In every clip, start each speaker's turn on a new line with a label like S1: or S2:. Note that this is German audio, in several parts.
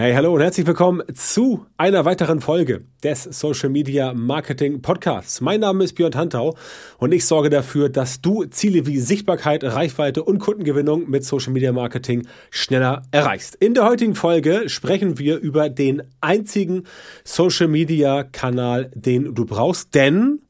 S1: Hey, hallo und herzlich willkommen zu einer weiteren Folge des Social Media Marketing Podcasts. Mein Name ist Björn Tantau und ich sorge dafür, dass du Ziele wie Sichtbarkeit, Reichweite und Kundengewinnung mit Social Media Marketing schneller erreichst. In der heutigen Folge sprechen wir über den einzigen Social Media Kanal, den du brauchst, denn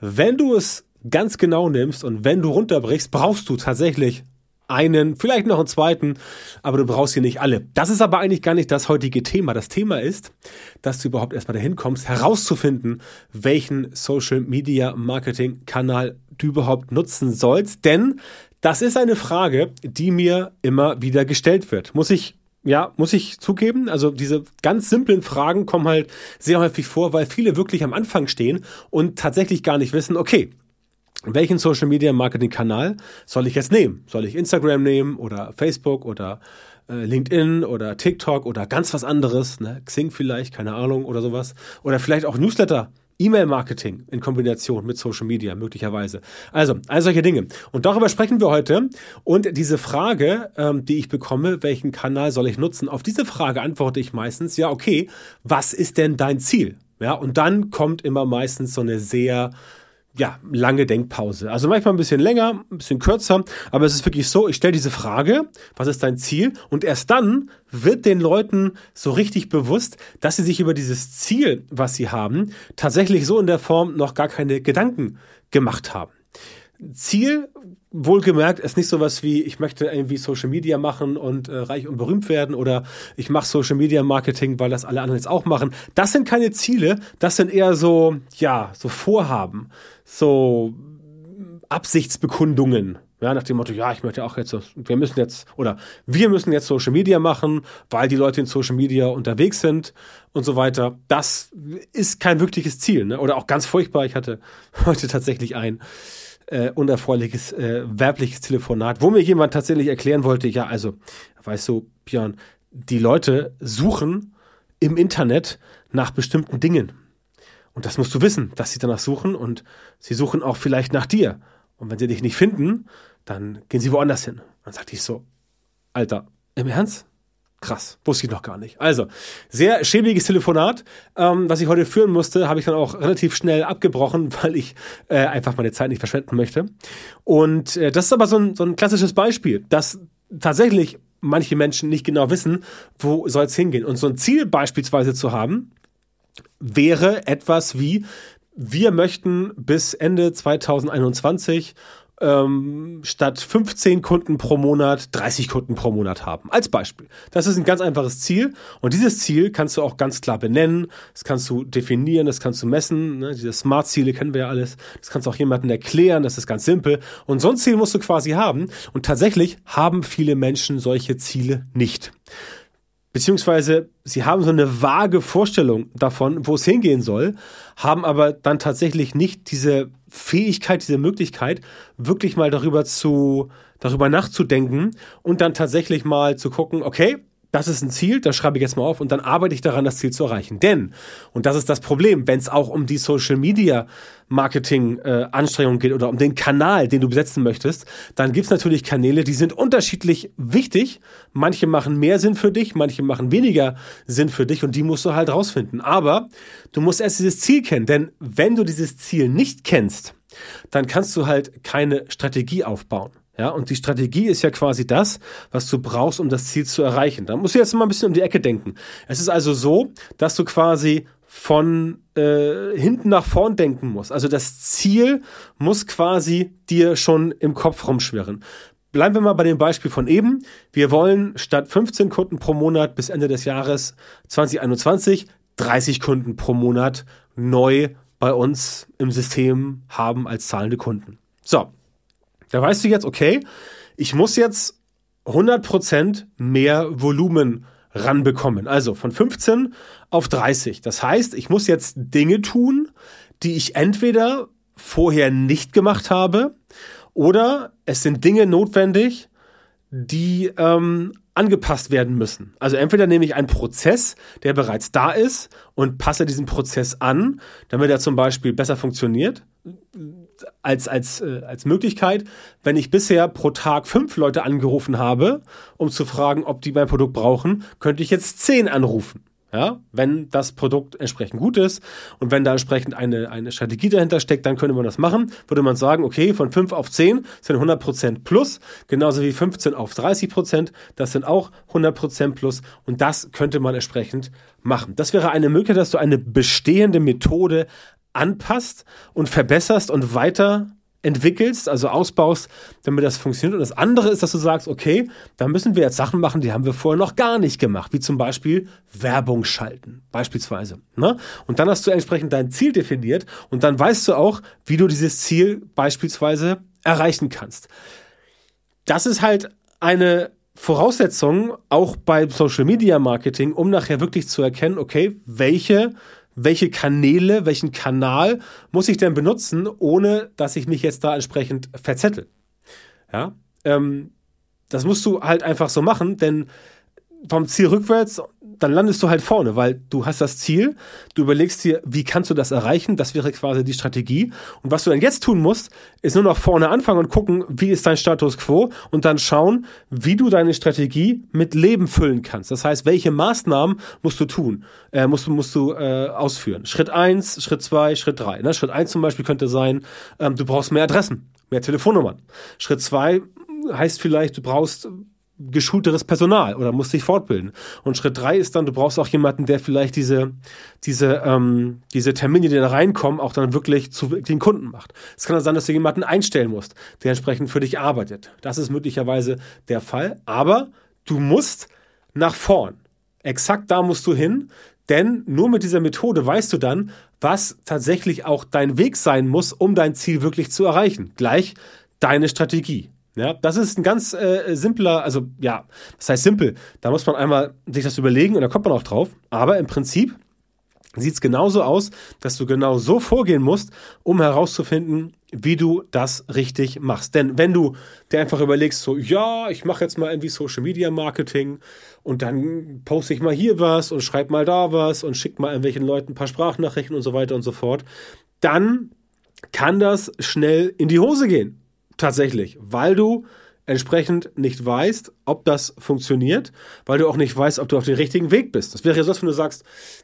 S1: wenn du es ganz genau nimmst und wenn du runterbrichst, brauchst du tatsächlich einen, vielleicht noch einen zweiten, aber du brauchst hier nicht alle. Das ist aber eigentlich gar nicht das heutige Thema. Das Thema ist, dass du überhaupt erstmal dahin kommst, herauszufinden, welchen Social Media Marketing Kanal du überhaupt nutzen sollst. Denn das ist eine Frage, die mir immer wieder gestellt wird. Muss ich ja, muss ich zugeben. Also diese ganz simplen Fragen kommen halt sehr häufig vor, weil viele wirklich am Anfang stehen und tatsächlich gar nicht wissen, okay, welchen Social Media Marketing Kanal soll ich jetzt nehmen? Soll ich Instagram nehmen oder Facebook oder äh, LinkedIn oder TikTok oder ganz was anderes, ne? Xing vielleicht, keine Ahnung oder sowas. Oder vielleicht auch Newsletter, E-Mail-Marketing in Kombination mit Social Media möglicherweise. Also, all solche Dinge. Und darüber sprechen wir heute. Und diese Frage, ähm, die ich bekomme, welchen Kanal soll ich nutzen? Auf diese Frage antworte ich meistens, ja, okay, was ist denn dein Ziel? Ja, und dann kommt immer meistens so eine sehr ja, lange Denkpause. Also manchmal ein bisschen länger, ein bisschen kürzer, aber es ist wirklich so, ich stelle diese Frage, was ist dein Ziel? Und erst dann wird den Leuten so richtig bewusst, dass sie sich über dieses Ziel, was sie haben, tatsächlich so in der Form noch gar keine Gedanken gemacht haben. Ziel, wohlgemerkt, ist nicht sowas wie, ich möchte irgendwie Social Media machen und äh, reich und berühmt werden oder ich mache Social Media Marketing, weil das alle anderen jetzt auch machen. Das sind keine Ziele, das sind eher so, ja, so Vorhaben, so Absichtsbekundungen. Ja, nach dem Motto, ja, ich möchte auch jetzt, wir müssen jetzt, oder wir müssen jetzt Social Media machen, weil die Leute in Social Media unterwegs sind und so weiter. Das ist kein wirkliches Ziel, ne? Oder auch ganz furchtbar. Ich hatte heute tatsächlich ein, äh, unerfreuliches äh, werbliches Telefonat, wo mir jemand tatsächlich erklären wollte, ja, also, weißt du, Björn, die Leute suchen im Internet nach bestimmten Dingen. Und das musst du wissen, dass sie danach suchen und sie suchen auch vielleicht nach dir. Und wenn sie dich nicht finden, dann gehen sie woanders hin. Dann sagte ich so, Alter, im Ernst? Krass, wusste ich noch gar nicht. Also, sehr schäbiges Telefonat, ähm, was ich heute führen musste, habe ich dann auch relativ schnell abgebrochen, weil ich äh, einfach meine Zeit nicht verschwenden möchte. Und äh, das ist aber so ein, so ein klassisches Beispiel, dass tatsächlich manche Menschen nicht genau wissen, wo soll es hingehen. Und so ein Ziel beispielsweise zu haben, wäre etwas wie, wir möchten bis Ende 2021 ähm, statt 15 Kunden pro Monat 30 Kunden pro Monat haben. Als Beispiel. Das ist ein ganz einfaches Ziel und dieses Ziel kannst du auch ganz klar benennen, das kannst du definieren, das kannst du messen. Ne? Diese Smart-Ziele kennen wir ja alles. Das kannst du auch jemandem erklären, das ist ganz simpel. Und so ein Ziel musst du quasi haben und tatsächlich haben viele Menschen solche Ziele nicht beziehungsweise sie haben so eine vage Vorstellung davon, wo es hingehen soll, haben aber dann tatsächlich nicht diese Fähigkeit, diese Möglichkeit, wirklich mal darüber zu, darüber nachzudenken und dann tatsächlich mal zu gucken, okay, das ist ein Ziel, das schreibe ich jetzt mal auf und dann arbeite ich daran, das Ziel zu erreichen. Denn, und das ist das Problem, wenn es auch um die Social Media Marketing äh, Anstrengungen geht oder um den Kanal, den du besetzen möchtest, dann gibt's natürlich Kanäle, die sind unterschiedlich wichtig. Manche machen mehr Sinn für dich, manche machen weniger Sinn für dich und die musst du halt rausfinden. Aber du musst erst dieses Ziel kennen, denn wenn du dieses Ziel nicht kennst, dann kannst du halt keine Strategie aufbauen. Ja, und die Strategie ist ja quasi das, was du brauchst, um das Ziel zu erreichen. Da musst du jetzt mal ein bisschen um die Ecke denken. Es ist also so, dass du quasi von äh, hinten nach vorn denken musst. Also das Ziel muss quasi dir schon im Kopf rumschwirren. Bleiben wir mal bei dem Beispiel von eben. Wir wollen statt 15 Kunden pro Monat bis Ende des Jahres 2021 30 Kunden pro Monat neu bei uns im System haben als zahlende Kunden. So, da weißt du jetzt, okay, ich muss jetzt 100% mehr Volumen ranbekommen. Also von 15 auf 30. Das heißt, ich muss jetzt Dinge tun, die ich entweder vorher nicht gemacht habe oder es sind Dinge notwendig, die ähm, angepasst werden müssen. Also entweder nehme ich einen Prozess, der bereits da ist und passe diesen Prozess an, damit er zum Beispiel besser funktioniert als, als, äh, als Möglichkeit, wenn ich bisher pro Tag fünf Leute angerufen habe, um zu fragen, ob die mein Produkt brauchen, könnte ich jetzt zehn anrufen. Ja, wenn das Produkt entsprechend gut ist und wenn da entsprechend eine, eine Strategie dahinter steckt, dann könnte man das machen. Würde man sagen, okay, von 5 auf 10 sind 100% plus, genauso wie 15 auf 30%, das sind auch 100% plus und das könnte man entsprechend machen. Das wäre eine Möglichkeit, dass du eine bestehende Methode anpasst und verbesserst und weiter entwickelst, also ausbaust, damit das funktioniert. Und das andere ist, dass du sagst, okay, da müssen wir jetzt Sachen machen, die haben wir vorher noch gar nicht gemacht, wie zum Beispiel Werbung schalten, beispielsweise. Ne? Und dann hast du entsprechend dein Ziel definiert und dann weißt du auch, wie du dieses Ziel beispielsweise erreichen kannst. Das ist halt eine Voraussetzung auch bei Social Media Marketing, um nachher wirklich zu erkennen, okay, welche welche Kanäle, welchen Kanal muss ich denn benutzen, ohne dass ich mich jetzt da entsprechend verzettel. Ja, ähm, das musst du halt einfach so machen, denn vom Ziel rückwärts, dann landest du halt vorne, weil du hast das Ziel, du überlegst dir, wie kannst du das erreichen, das wäre quasi die Strategie. Und was du dann jetzt tun musst, ist nur noch vorne anfangen und gucken, wie ist dein Status quo und dann schauen, wie du deine Strategie mit Leben füllen kannst. Das heißt, welche Maßnahmen musst du tun, äh, musst du, musst du äh, ausführen. Schritt eins, Schritt zwei, Schritt drei. Ne? Schritt eins zum Beispiel könnte sein, ähm, du brauchst mehr Adressen, mehr Telefonnummern. Schritt zwei heißt vielleicht, du brauchst geschulteres Personal oder musst dich fortbilden. Und Schritt drei ist dann, du brauchst auch jemanden, der vielleicht diese, diese, ähm, diese Termine, die da reinkommen, auch dann wirklich zu den Kunden macht. Es kann dann sein, dass du jemanden einstellen musst, der entsprechend für dich arbeitet. Das ist möglicherweise der Fall. Aber du musst nach vorn. Exakt da musst du hin, denn nur mit dieser Methode weißt du dann, was tatsächlich auch dein Weg sein muss, um dein Ziel wirklich zu erreichen. Gleich deine Strategie. Ja, das ist ein ganz äh, simpler, also ja, das heißt simpel. Da muss man einmal sich das überlegen und da kommt man auch drauf. Aber im Prinzip sieht es genauso aus, dass du genau so vorgehen musst, um herauszufinden, wie du das richtig machst. Denn wenn du dir einfach überlegst, so, ja, ich mache jetzt mal irgendwie Social Media Marketing und dann poste ich mal hier was und schreibe mal da was und schick mal irgendwelchen Leuten ein paar Sprachnachrichten und so weiter und so fort, dann kann das schnell in die Hose gehen. Tatsächlich, weil du entsprechend nicht weißt, ob das funktioniert, weil du auch nicht weißt, ob du auf dem richtigen Weg bist. Das wäre ja so, wenn du sagst,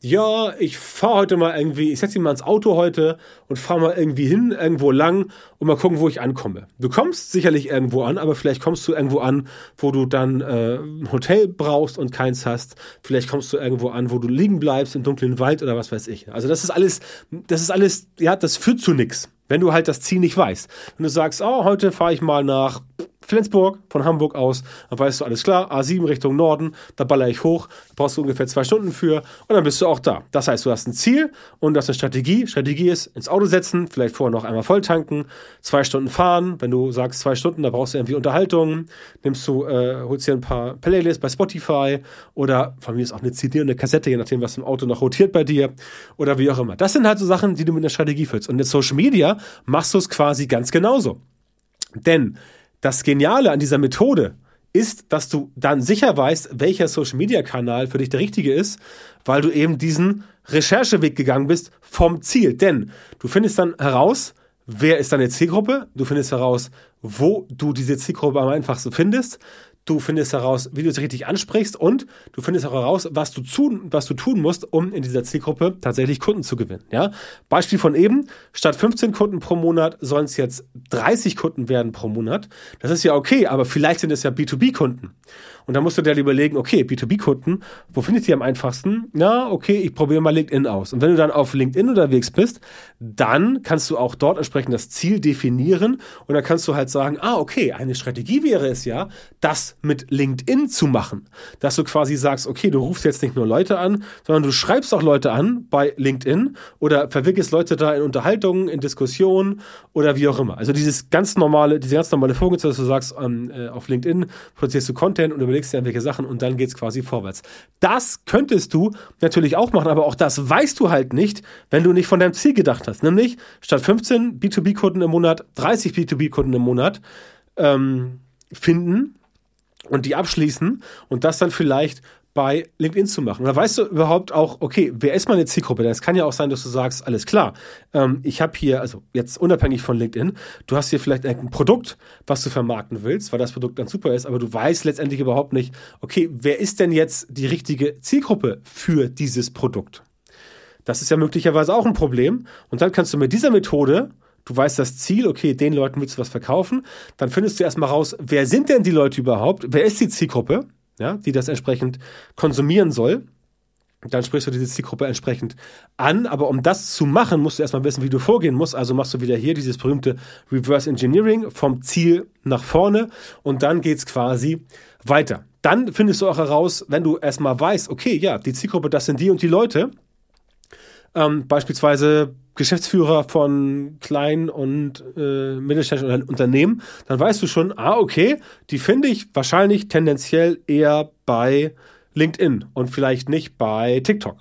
S1: ja, ich fahre heute mal irgendwie, ich setze mich mal ins Auto heute und fahre mal irgendwie hin, irgendwo lang und mal gucken, wo ich ankomme. Du kommst sicherlich irgendwo an, aber vielleicht kommst du irgendwo an, wo du dann äh, ein Hotel brauchst und keins hast. Vielleicht kommst du irgendwo an, wo du liegen bleibst im dunklen Wald oder was weiß ich. Also das ist alles, das ist alles, ja, das führt zu nichts. Wenn du halt das Ziel nicht weißt. Wenn du sagst, oh, heute fahre ich mal nach Flensburg von Hamburg aus, dann weißt du, alles klar, A7 Richtung Norden, da baller ich hoch, da brauchst du ungefähr zwei Stunden für und dann bist du auch da. Das heißt, du hast ein Ziel und du hast eine Strategie. Strategie ist ins Auto setzen, vielleicht vorher noch einmal voll tanken, zwei Stunden fahren. Wenn du sagst zwei Stunden, da brauchst du irgendwie Unterhaltung, nimmst du, äh, holst dir ein paar Playlists bei Spotify oder von mir ist auch eine CD und eine Kassette, je nachdem, was im Auto noch rotiert bei dir oder wie auch immer. Das sind halt so Sachen, die du mit einer Strategie füllst. Und in Social Media machst du es quasi ganz genauso. Denn das Geniale an dieser Methode ist, dass du dann sicher weißt, welcher Social-Media-Kanal für dich der richtige ist, weil du eben diesen Rechercheweg gegangen bist vom Ziel. Denn du findest dann heraus, wer ist deine Zielgruppe, du findest heraus, wo du diese Zielgruppe am einfachsten findest, Du findest heraus, wie du es richtig ansprichst und du findest auch heraus, was du, tun, was du tun musst, um in dieser Zielgruppe tatsächlich Kunden zu gewinnen. Ja? Beispiel von eben, statt 15 Kunden pro Monat sollen es jetzt 30 Kunden werden pro Monat. Das ist ja okay, aber vielleicht sind es ja B2B-Kunden. Und dann musst du dir halt überlegen, okay, B2B-Kunden, wo findet ihr am einfachsten? Na, okay, ich probiere mal LinkedIn aus. Und wenn du dann auf LinkedIn unterwegs bist, dann kannst du auch dort entsprechend das Ziel definieren und dann kannst du halt sagen, ah, okay, eine Strategie wäre es ja, das mit LinkedIn zu machen. Dass du quasi sagst, okay, du rufst jetzt nicht nur Leute an, sondern du schreibst auch Leute an bei LinkedIn oder verwickelst Leute da in Unterhaltungen, in Diskussionen oder wie auch immer. Also dieses ganz normale, diese ganz normale Vorgehensweise, dass du sagst, ähm, äh, auf LinkedIn produzierst du Content und überlegst, dir irgendwelche Sachen und dann geht es quasi vorwärts. Das könntest du natürlich auch machen, aber auch das weißt du halt nicht, wenn du nicht von deinem Ziel gedacht hast. Nämlich statt 15 B2B-Kunden im Monat 30 B2B-Kunden im Monat ähm, finden und die abschließen und das dann vielleicht bei LinkedIn zu machen. Da weißt du überhaupt auch, okay, wer ist meine Zielgruppe? Denn es kann ja auch sein, dass du sagst, alles klar, ähm, ich habe hier, also jetzt unabhängig von LinkedIn, du hast hier vielleicht ein Produkt, was du vermarkten willst, weil das Produkt dann super ist, aber du weißt letztendlich überhaupt nicht, okay, wer ist denn jetzt die richtige Zielgruppe für dieses Produkt? Das ist ja möglicherweise auch ein Problem. Und dann kannst du mit dieser Methode Du weißt das Ziel, okay, den Leuten willst du was verkaufen. Dann findest du erstmal raus, wer sind denn die Leute überhaupt? Wer ist die Zielgruppe? ja, die das entsprechend konsumieren soll. Dann sprichst du diese Zielgruppe entsprechend an. Aber um das zu machen, musst du erstmal wissen, wie du vorgehen musst. Also machst du wieder hier dieses berühmte Reverse Engineering vom Ziel nach vorne und dann geht's quasi weiter. Dann findest du auch heraus, wenn du erstmal weißt, okay, ja, die Zielgruppe, das sind die und die Leute. Ähm, beispielsweise Geschäftsführer von kleinen und äh, mittelständischen Unternehmen, dann weißt du schon, ah, okay, die finde ich wahrscheinlich tendenziell eher bei LinkedIn und vielleicht nicht bei TikTok.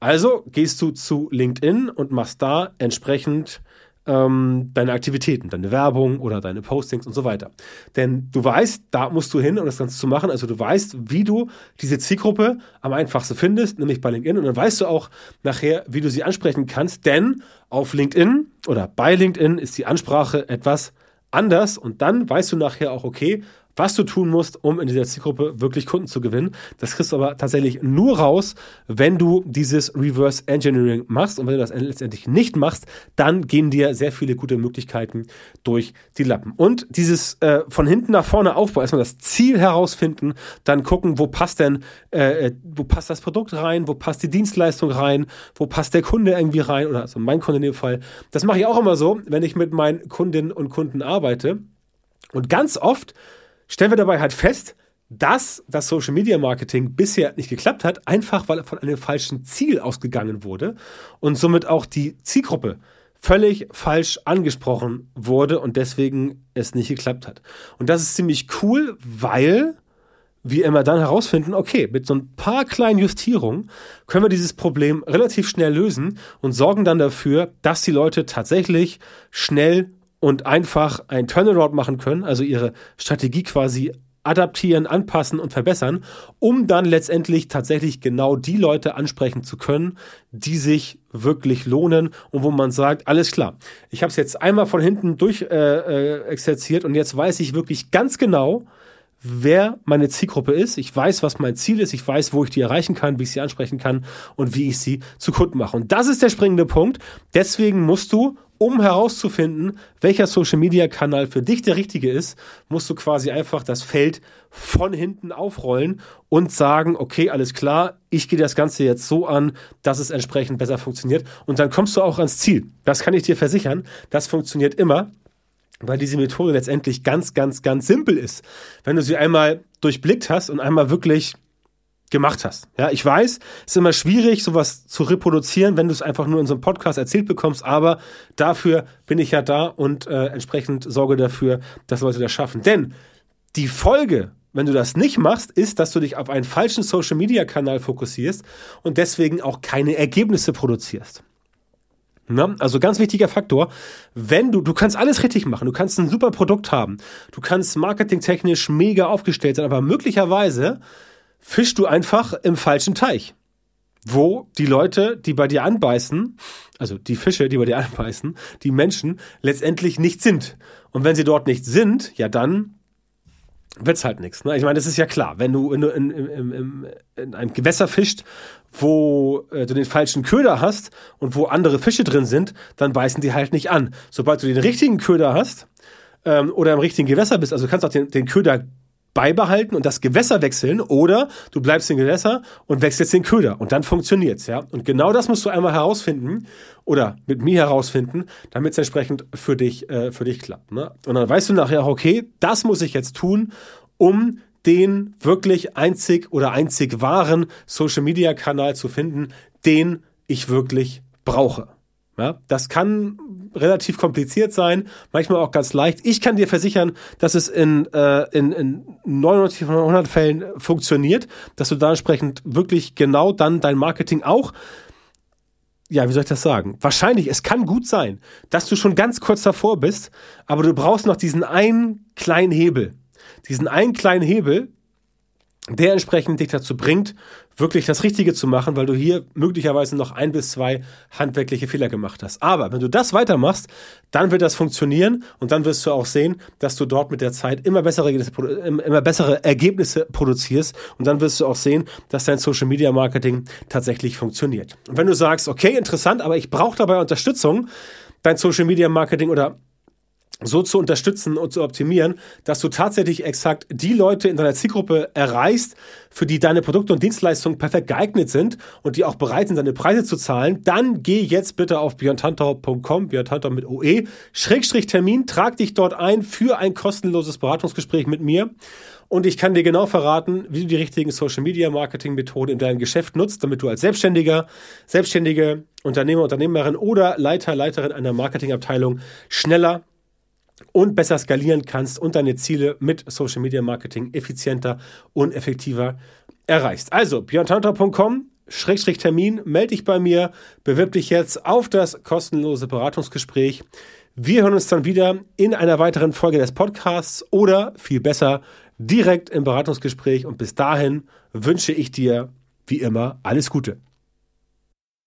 S1: Also gehst du zu LinkedIn und machst da entsprechend ähm, deine Aktivitäten, deine Werbung oder deine Postings und so weiter. Denn du weißt, da musst du hin, um das Ganze zu machen. Also du weißt, wie du diese Zielgruppe am einfachsten findest, nämlich bei LinkedIn. Und dann weißt du auch nachher, wie du sie ansprechen kannst. Denn auf LinkedIn oder bei LinkedIn ist die Ansprache etwas anders. Und dann weißt du nachher auch, okay, was du tun musst, um in dieser Zielgruppe wirklich Kunden zu gewinnen. Das kriegst du aber tatsächlich nur raus, wenn du dieses Reverse Engineering machst. Und wenn du das letztendlich nicht machst, dann gehen dir sehr viele gute Möglichkeiten durch die Lappen. Und dieses äh, von hinten nach vorne Aufbau, erstmal das Ziel herausfinden, dann gucken, wo passt denn, äh, äh, wo passt das Produkt rein, wo passt die Dienstleistung rein, wo passt der Kunde irgendwie rein, oder also mein Kunde in dem Fall. Das mache ich auch immer so, wenn ich mit meinen Kundinnen und Kunden arbeite. Und ganz oft stellen wir dabei halt fest, dass das Social Media Marketing bisher nicht geklappt hat, einfach weil von einem falschen Ziel ausgegangen wurde und somit auch die Zielgruppe völlig falsch angesprochen wurde und deswegen es nicht geklappt hat. Und das ist ziemlich cool, weil wir immer dann herausfinden, okay, mit so ein paar kleinen Justierungen können wir dieses Problem relativ schnell lösen und sorgen dann dafür, dass die Leute tatsächlich schnell und einfach ein Turnaround machen können, also ihre Strategie quasi adaptieren, anpassen und verbessern, um dann letztendlich tatsächlich genau die Leute ansprechen zu können, die sich wirklich lohnen und wo man sagt, alles klar, ich habe es jetzt einmal von hinten durch äh, äh, exerziert und jetzt weiß ich wirklich ganz genau, wer meine Zielgruppe ist. Ich weiß, was mein Ziel ist. Ich weiß, wo ich die erreichen kann, wie ich sie ansprechen kann und wie ich sie zu Kunden mache. Und das ist der springende Punkt. Deswegen musst du, um herauszufinden, welcher Social Media Kanal für dich der richtige ist, musst du quasi einfach das Feld von hinten aufrollen und sagen, okay, alles klar, ich gehe das Ganze jetzt so an, dass es entsprechend besser funktioniert. Und dann kommst du auch ans Ziel. Das kann ich dir versichern. Das funktioniert immer weil diese Methode letztendlich ganz, ganz, ganz simpel ist. Wenn du sie einmal durchblickt hast und einmal wirklich gemacht hast. Ja, ich weiß, es ist immer schwierig, sowas zu reproduzieren, wenn du es einfach nur in so einem Podcast erzählt bekommst, aber dafür bin ich ja da und äh, entsprechend sorge dafür, dass Leute das schaffen. Denn die Folge, wenn du das nicht machst, ist, dass du dich auf einen falschen Social-Media-Kanal fokussierst und deswegen auch keine Ergebnisse produzierst. Ne? Also ganz wichtiger Faktor, wenn du, du kannst alles richtig machen, du kannst ein super Produkt haben, du kannst marketingtechnisch mega aufgestellt sein, aber möglicherweise fischst du einfach im falschen Teich, wo die Leute, die bei dir anbeißen, also die Fische, die bei dir anbeißen, die Menschen letztendlich nicht sind. Und wenn sie dort nicht sind, ja dann wird's halt nichts. Ne? Ich meine, das ist ja klar. Wenn du in, in, in, in einem Gewässer fischt, wo äh, du den falschen Köder hast und wo andere Fische drin sind, dann beißen die halt nicht an. Sobald du den richtigen Köder hast ähm, oder im richtigen Gewässer bist, also du kannst auch den, den Köder beibehalten und das Gewässer wechseln oder du bleibst im Gewässer und wechselst den Köder und dann funktioniert's, ja. Und genau das musst du einmal herausfinden oder mit mir herausfinden, damit es entsprechend für dich, äh, für dich klappt. Ne? Und dann weißt du nachher, okay, das muss ich jetzt tun, um den wirklich einzig oder einzig wahren Social Media Kanal zu finden, den ich wirklich brauche. Ja, das kann relativ kompliziert sein, manchmal auch ganz leicht. Ich kann dir versichern, dass es in, äh, in, in 99 von 100 Fällen funktioniert, dass du da entsprechend wirklich genau dann dein Marketing auch ja, wie soll ich das sagen? Wahrscheinlich, es kann gut sein, dass du schon ganz kurz davor bist, aber du brauchst noch diesen einen kleinen Hebel. Diesen einen kleinen Hebel, der entsprechend dich dazu bringt, wirklich das Richtige zu machen, weil du hier möglicherweise noch ein bis zwei handwerkliche Fehler gemacht hast. Aber wenn du das weitermachst, dann wird das funktionieren und dann wirst du auch sehen, dass du dort mit der Zeit immer bessere, immer bessere Ergebnisse produzierst und dann wirst du auch sehen, dass dein Social Media Marketing tatsächlich funktioniert. Und wenn du sagst, okay, interessant, aber ich brauche dabei Unterstützung, dein Social Media Marketing oder so zu unterstützen und zu optimieren, dass du tatsächlich exakt die Leute in deiner Zielgruppe erreichst, für die deine Produkte und Dienstleistungen perfekt geeignet sind und die auch bereit sind, deine Preise zu zahlen, dann geh jetzt bitte auf björntantau.com, björntantau mit OE, Schrägstrich Termin, trag dich dort ein für ein kostenloses Beratungsgespräch mit mir. Und ich kann dir genau verraten, wie du die richtigen Social Media Marketing Methoden in deinem Geschäft nutzt, damit du als Selbstständiger, Selbstständige, Unternehmer, Unternehmerin oder Leiter, Leiterin einer Marketingabteilung schneller und besser skalieren kannst und deine Ziele mit Social Media Marketing effizienter und effektiver erreichst. Also björntantau.com Schrägstrich Termin, melde dich bei mir, bewirb dich jetzt auf das kostenlose Beratungsgespräch. Wir hören uns dann wieder in einer weiteren Folge des Podcasts oder viel besser direkt im Beratungsgespräch und bis dahin wünsche ich dir wie immer alles Gute.